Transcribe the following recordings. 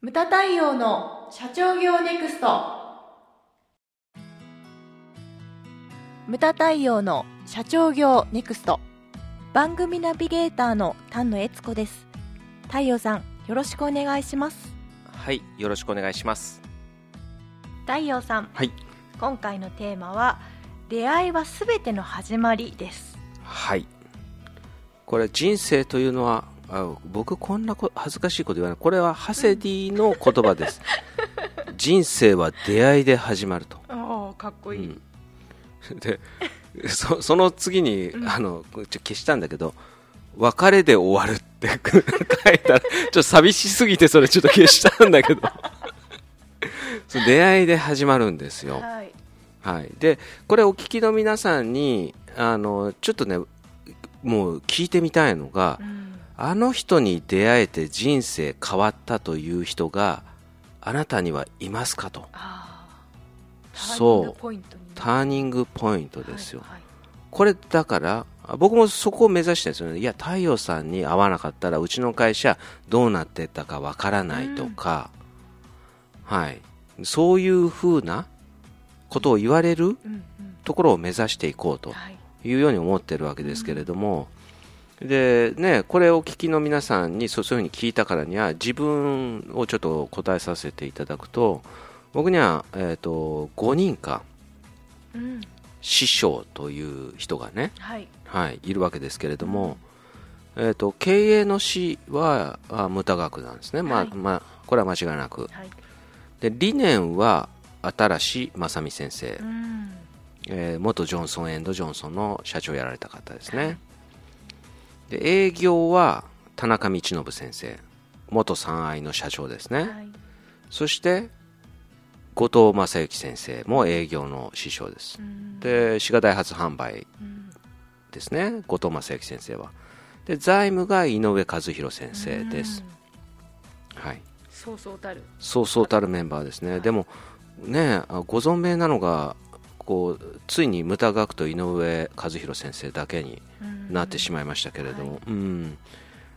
ムタ太陽の社長業ネクスト。ムタ太陽の社長業ネクスト。番組ナビゲーターの丹野悦子です。太陽さんよろしくお願いします。はいよろしくお願いします。太陽さんはい。今回のテーマは出会いはすべての始まりです。はい。これ人生というのはあ僕こんなこ恥ずかしいこと言わない。これはハセディの言葉です。人生は出会いで始まると、ああかっこいい、うん。でそその次に、あのちょ消したんだけど別れで終わるって 書いたらちょっと寂しすぎてそれちょっと消したんだけど。そう出会いで始まるんですよ、はい。はい、でこれお聞きの皆さんにあのちょっとねもう聞いてみたいのが、うんあの人に出会えて人生変わったという人があなたにはいますかと。そう。ターニングポイントですよ、はいはい。これだから僕もそこを目指してるんですよね。いや太陽さんに会わなかったらうちの会社どうなってったかわからないとか、はい。そういうふうなことを言われるうんうん。ところを目指していこうとはい。いうように思ってるわけですけれども、でね、これをお聞きの皆さんにそうそういうふうに聞いたからには自分をちょっと答えさせていただくと僕には、えー、と5人かうん師匠という人がね、はい。はい、いるわけですけれども、えー、と経営の師はあ無駄学なんですね、まあはい。まあ、これは間違いなく。はい。で理念は新正美先生、うん。えー元ジョンソン・エンド・ジョンソンの社長をやられた方ですね、で営業は田中道信先生元三愛の社長ですね、はい。そして後藤正幸先生も営業の師匠です。うん。で滋賀大発販売うんですね後藤正幸先生は。で財務が井上和弘先生です、はい。そうそうたる。そうそうたるメンバーですね、でもねあご存命なのがこうついに無駄学と井上和弘先生だけになってしまいましたけれども、うん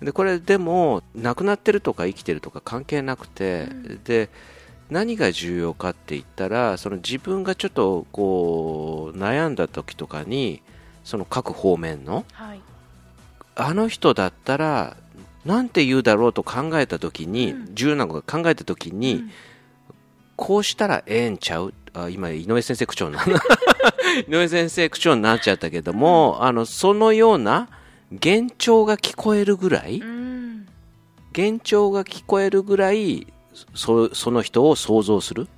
でこれでも亡くなってるとか生きてるとか関係なくて、で何が重要かって言ったらその自分がちょっとこう悩んだ時とかにその各方面のはい。あの人だったらなんて言うだろうと考えた時に、うん。重要なこと考えた時に、うん。こうしたらええんちゃうあ今井上先生口調にな 井上先生口調になっちゃったけども、あのそのような幻聴が聞こえるぐらい、うん。幻聴が聞こえるぐらいそその人を想像する、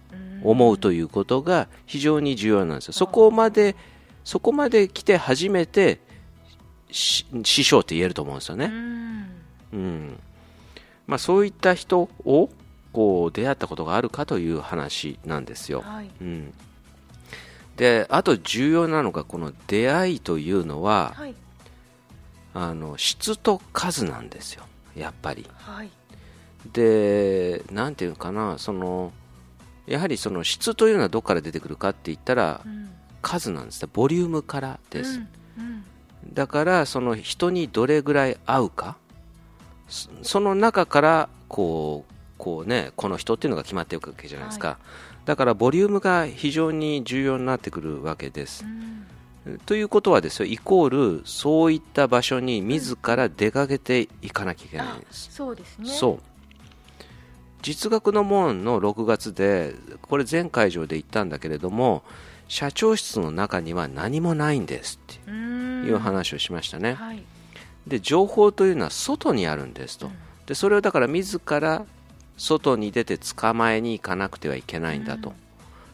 思うということが非常に重要なんですよ。そこまでそこまで来て初めてし師匠って言えると思うんですよね、うん。うん。まあ、そういった人をこう出会ったことがあるかという話なんですよ、はい。うん、であと重要なのがこの出会いというのははい。あの質と数なんですよ。やっぱり。はい。でなんていうのかなそのやはりその質というのはどこから出てくるかって言ったらうん。数なんですね。ボリュームからです、うん。うん。だからその人にどれぐらい合うか。そその中からこうこうねこの人っていうのが決まっていくわけじゃないですか、だからボリュームが非常に重要になってくるわけです。う、ん。ということはですよイコールそういった場所に自ら出かけていかなきゃいけないんです、そうですね。そう。実学の門の6月でこれ全会場で言ったんだけれども社長室の中には何もないんですってうん。いう話をしましたね、はい。で情報というのは外にあるんですと、うん。でそれをだから自ら外に出て捕まえに行かなくてはいけないんだと、うん。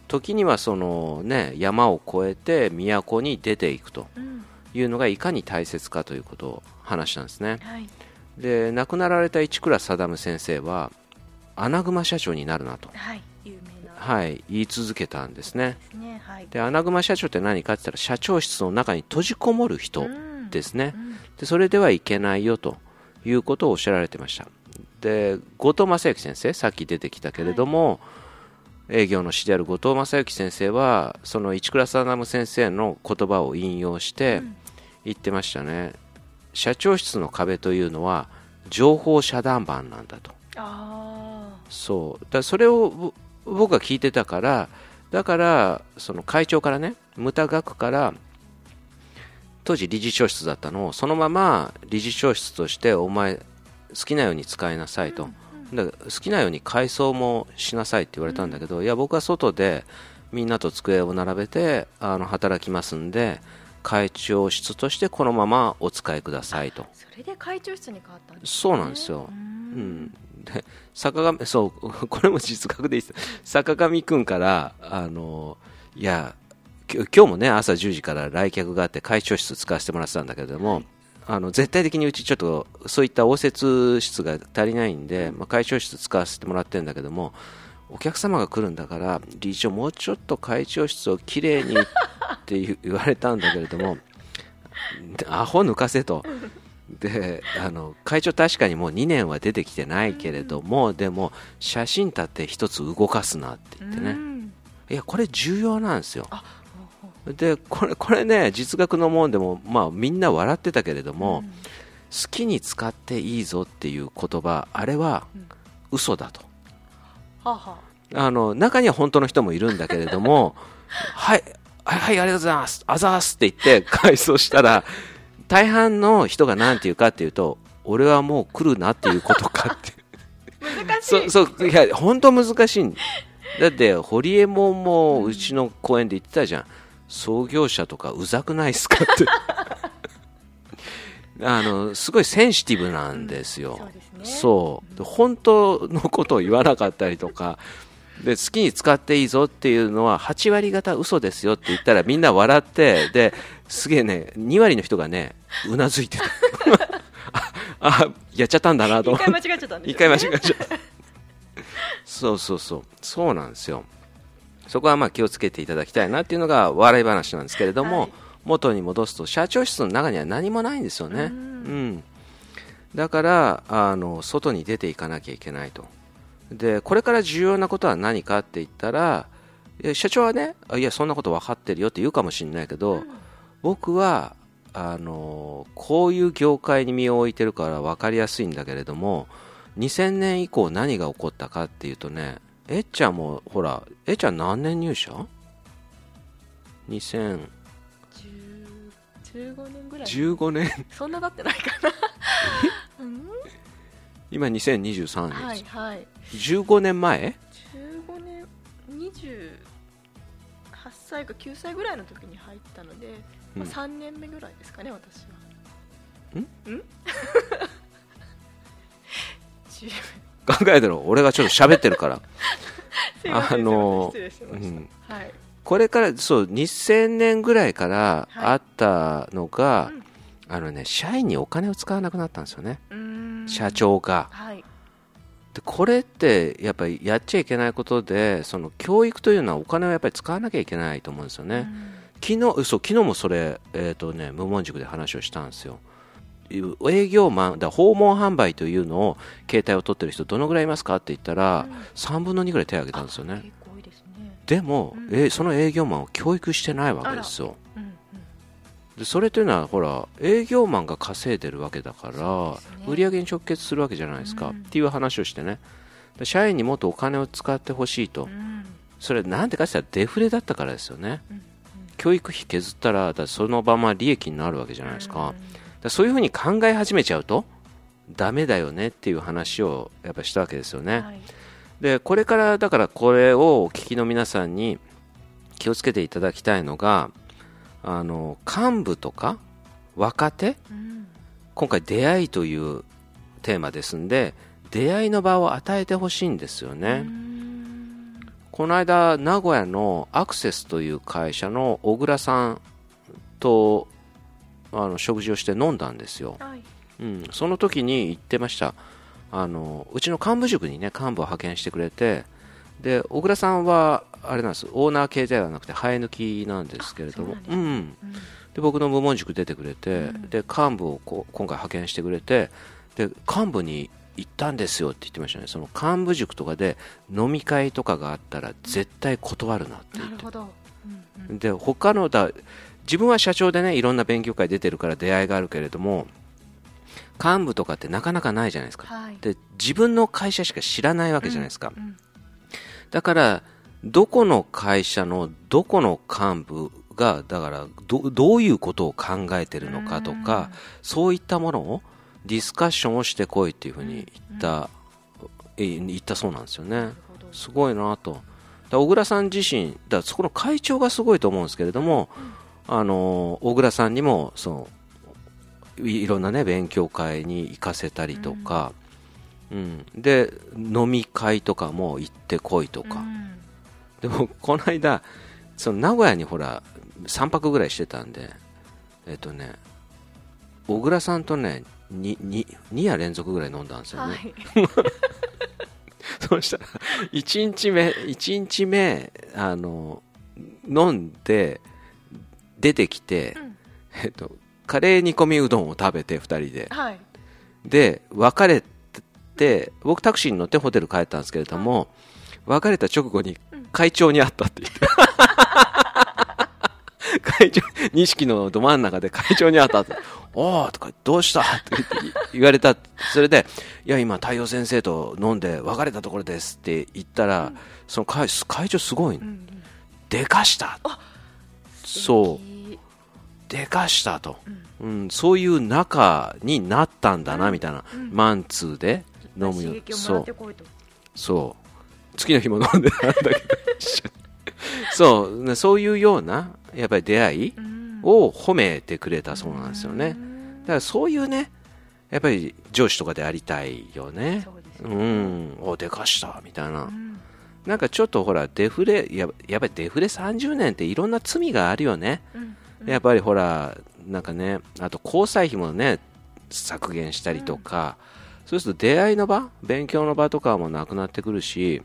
時にはその、ね、山を越えて都に出ていくとうん。いうのがいかに大切かということを話したんですね。はい。で亡くなられた市倉定先生は穴熊社長になるなと、はい。はい、言い続けたんですね。ね。はい。で穴熊社長って何かって言ったら社長室の中に閉じこもる人うん。ですね、うん。でそれではいけないよということをおっしゃられてましたで後藤正幸先生さっき出てきたけれども、営業の師である後藤正幸先生はその市倉定先生の言葉を引用してうん。言ってましたね、社長室の壁というのは情報遮断板なんだと。あそう。だそれを僕が聞いてたからだからその会長からね無駄額から当時理事長室だったのをそのまま理事長室としてお前好きなように使いなさいと、だ好きなように改装もしなさいって言われたんだけど、いや僕は外でみんなと机を並べてあの働きますんで会長室としてこのままお使いくださいと。それで会長室に変わったんです、ね、そうなんですよ、うん、で坂上そう これも実学でいいです。坂上君からあのいや今日もね朝10時から来客があって会長室使わせてもらってたんだけれども、はい、あの絶対的にうちちょっとそういった応接室が足りないんで、まあ、会長室使わせてもらってるんだけどもお客様が来るんだから理事長もうちょっと会長室をきれいにって言われたんだけれども アホ抜かせと。であの会長、確かにもう2年は出てきてないけれども、でも写真立って1つ動かすなって言ってね、いやこれ重要なんですよ。でこれこれね実学のもんでも、まあ、みんな笑ってたけれども、好きに使っていいぞっていう言葉あれは嘘だと、ははあ。の中には本当の人もいるんだけれども はいはいはいありがとうございますあざーすって言って改装したら大半の人が何て言うかっていうと俺はもう来るなっていうことかって。難しい。そうそういや本当難しいだって堀江門もうちの公園で言ってたじゃん、創業者とかうざくないっすかって。あのすごいセンシティブなんですよ、うん、そう、ね、本当のことを言わなかったりとか。で好きに使っていいぞっていうのは8割方嘘ですよって言ったらみんな笑ってですげえね2割の人がねうなずいてた。あやっちゃったんだなと。一回間違えちゃったんです、ね、一回間違えちゃった。そうそうそう。そうなんですよそこはまあ気をつけていただきたいなっていうのが笑い話なんですけれども、はい、元に戻すと社長室の中には何もないんですよね。うん。だからあの外に出ていかなきゃいけないと。でこれから重要なことは何かって言ったら社長はねいやそんなこと分かってるよって言うかもしれないけど、うん、僕はあのこういう業界に身を置いてるから分かりやすいんだけれども2000年以降何が起こったかっていうとねえっちゃんもほらえっちゃん何年入社 ?2000 15年ぐらい。15年。そんな経ってないかな、うん、今2023年はいはい。15年前？15年28歳か9歳ぐらいの時に入ったので、まあ、3年目ぐらいですかね、私は。ん？ん？考えてろ俺がちょっと喋ってるから。あの、うん、はい、これからそう2000年ぐらいからあったのが、はいうん、あのね社員にお金を使わなくなったんですよね。社長が、はい、でこれってやっぱりやっちゃいけないことでその教育というのはお金をやっぱり使わなきゃいけないと思うんですよね、昨日そう昨日もそれ、えーとね、無門塾で話をしたんですよ営業マンだ訪問販売というのを携帯を取ってる人どのぐらいいますかって言ったら、うん、3分の2ぐらい手を挙げたんですよね、ね、でも、うん、えその営業マンを教育してないわけですよ、うんうん、でそれというのはほら営業マンが稼いでるわけだから、ね、売り上げに直結するわけじゃないですか、うん、っていう話をしてね。社員にもっとお金を使ってほしいと、それなんでかって言ったらデフレだったからですよね、教育費削ったらだそのまま利益になるわけじゃないですか、そういうふうに考え始めちゃうとダメだよねっていう話をやっぱしたわけですよね、はい、でこれからだからこれをお聞きの皆さんに気をつけていただきたいのがあの幹部とか若手、うん、今回出会いというテーマですんで出会いの場を与えてほしいんですよね、この間名古屋のアクセスという会社の小倉さんとあの食事をして飲んだんですよ、はい、うん、その時に言ってました。あのうちの幹部塾にね幹部を派遣してくれてで小倉さんはあれなんです。オーナー系ではなくて生え抜きなんですけれども。う、ん、うん、で僕の無門塾出てくれて、うん、で幹部をこ今回派遣してくれてで幹部に行ったんですよって言ってましたね。その幹部塾とかで飲み会とかがあったら絶対断るなって言って、うんうん、で他のだ自分は社長でねいろんな勉強会出てるから出会いがあるけれども幹部とかってなかなかないじゃないですか、はい。で自分の会社しか知らないわけじゃないですか、うんだからどこの会社のどこの幹部がだからどどういうことを考えてるのかとか、そういったものをディスカッションをしてこいっていうふうに言った、え言ったそうなんですよね。すごいなと。小倉さん自身だそこの会長がすごいと思うんですけれども、あの小倉さんにもそのいいろんなね勉強会に行かせたりとか、うん。で飲み会とかも行ってこいとか、うん。でもこの間その名古屋にほら3泊ぐらいしてたんでえっとね小倉さんとね 2, 2, 2夜連続ぐらい飲んだんですよね、はい。そうしたら1日目一日目あの飲んで出てきて、うん。えっと、カレー煮込みうどんを食べて2人で。はい。で別れて僕タクシーに乗ってホテル帰ったんですけれども、別れた直後に会長に会ったって言って、会長錦のど真ん中で会長に会った っておおとかどうした？って言われた。それでいや今太陽先生と飲んで別れたところですって言ったら、その会会長すごい、うんうん。でかした。そうでかしたと、うん。そういう仲になったんだな、みたいな、マンツーで飲むよ。そう。そう。次の日も飲んでたんだけど。そう。ねそういうようなやっぱり出会いうん。を褒めてくれたそうなんですよね。うん。だからそういうねやっぱり上司とかでありたいよね。そうん。おでかしたみたいな、うん。なんかちょっとほらデフレややっぱりデフレ30年っていろんな罪があるよね。うんやっぱりほら、なんかね、あと交際費もね、削減したりとか、そうすると出会いの場、勉強の場とかもなくなってくるし、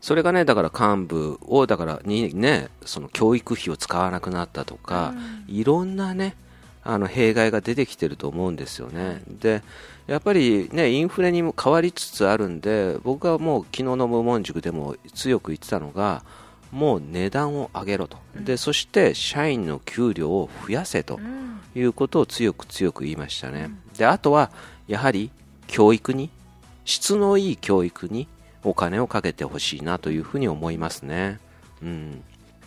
それがね、だから幹部を、だからにね、その教育費を使わなくなったとか、いろんなね、あの弊害が出てきてると思うんですよね。で、やっぱりね、インフレにも変わりつつあるんで、僕はもう昨日の無門塾でも強く言ってたのが、もう値段を上げろと、でそして社員の給料を増やせとうん。いうことを強く強く言いましたね、であとはやはり教育に質のいい教育にお金をかけてほしいなというふうに思いますね、うん。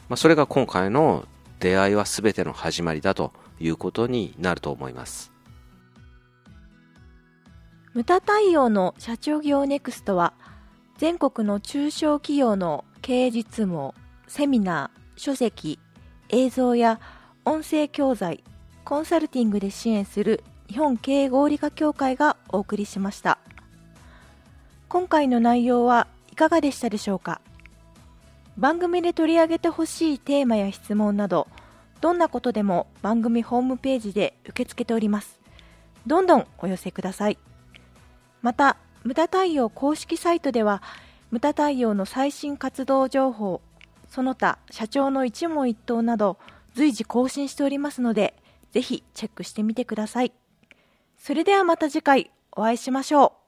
まあ、それが今回の出会いは全ての始まりだということになると思います。ムタ太陽の社長業ネクストは全国の中小企業の経営実務セミナー、書籍、映像や音声教材、コンサルティングで支援する日本経営合理化協会がお送りしました。今回の内容はいかがでしたでしょうか？番組で取り上げてほしいテーマや質問などどんなことでも番組ホームページで受け付けております。どんどんお寄せください。また無駄太陽公式サイトでは無駄太陽の最新活動情報その他社長の一問一答など随時更新しておりますのでぜひチェックしてみてください。それではまた次回お会いしましょう。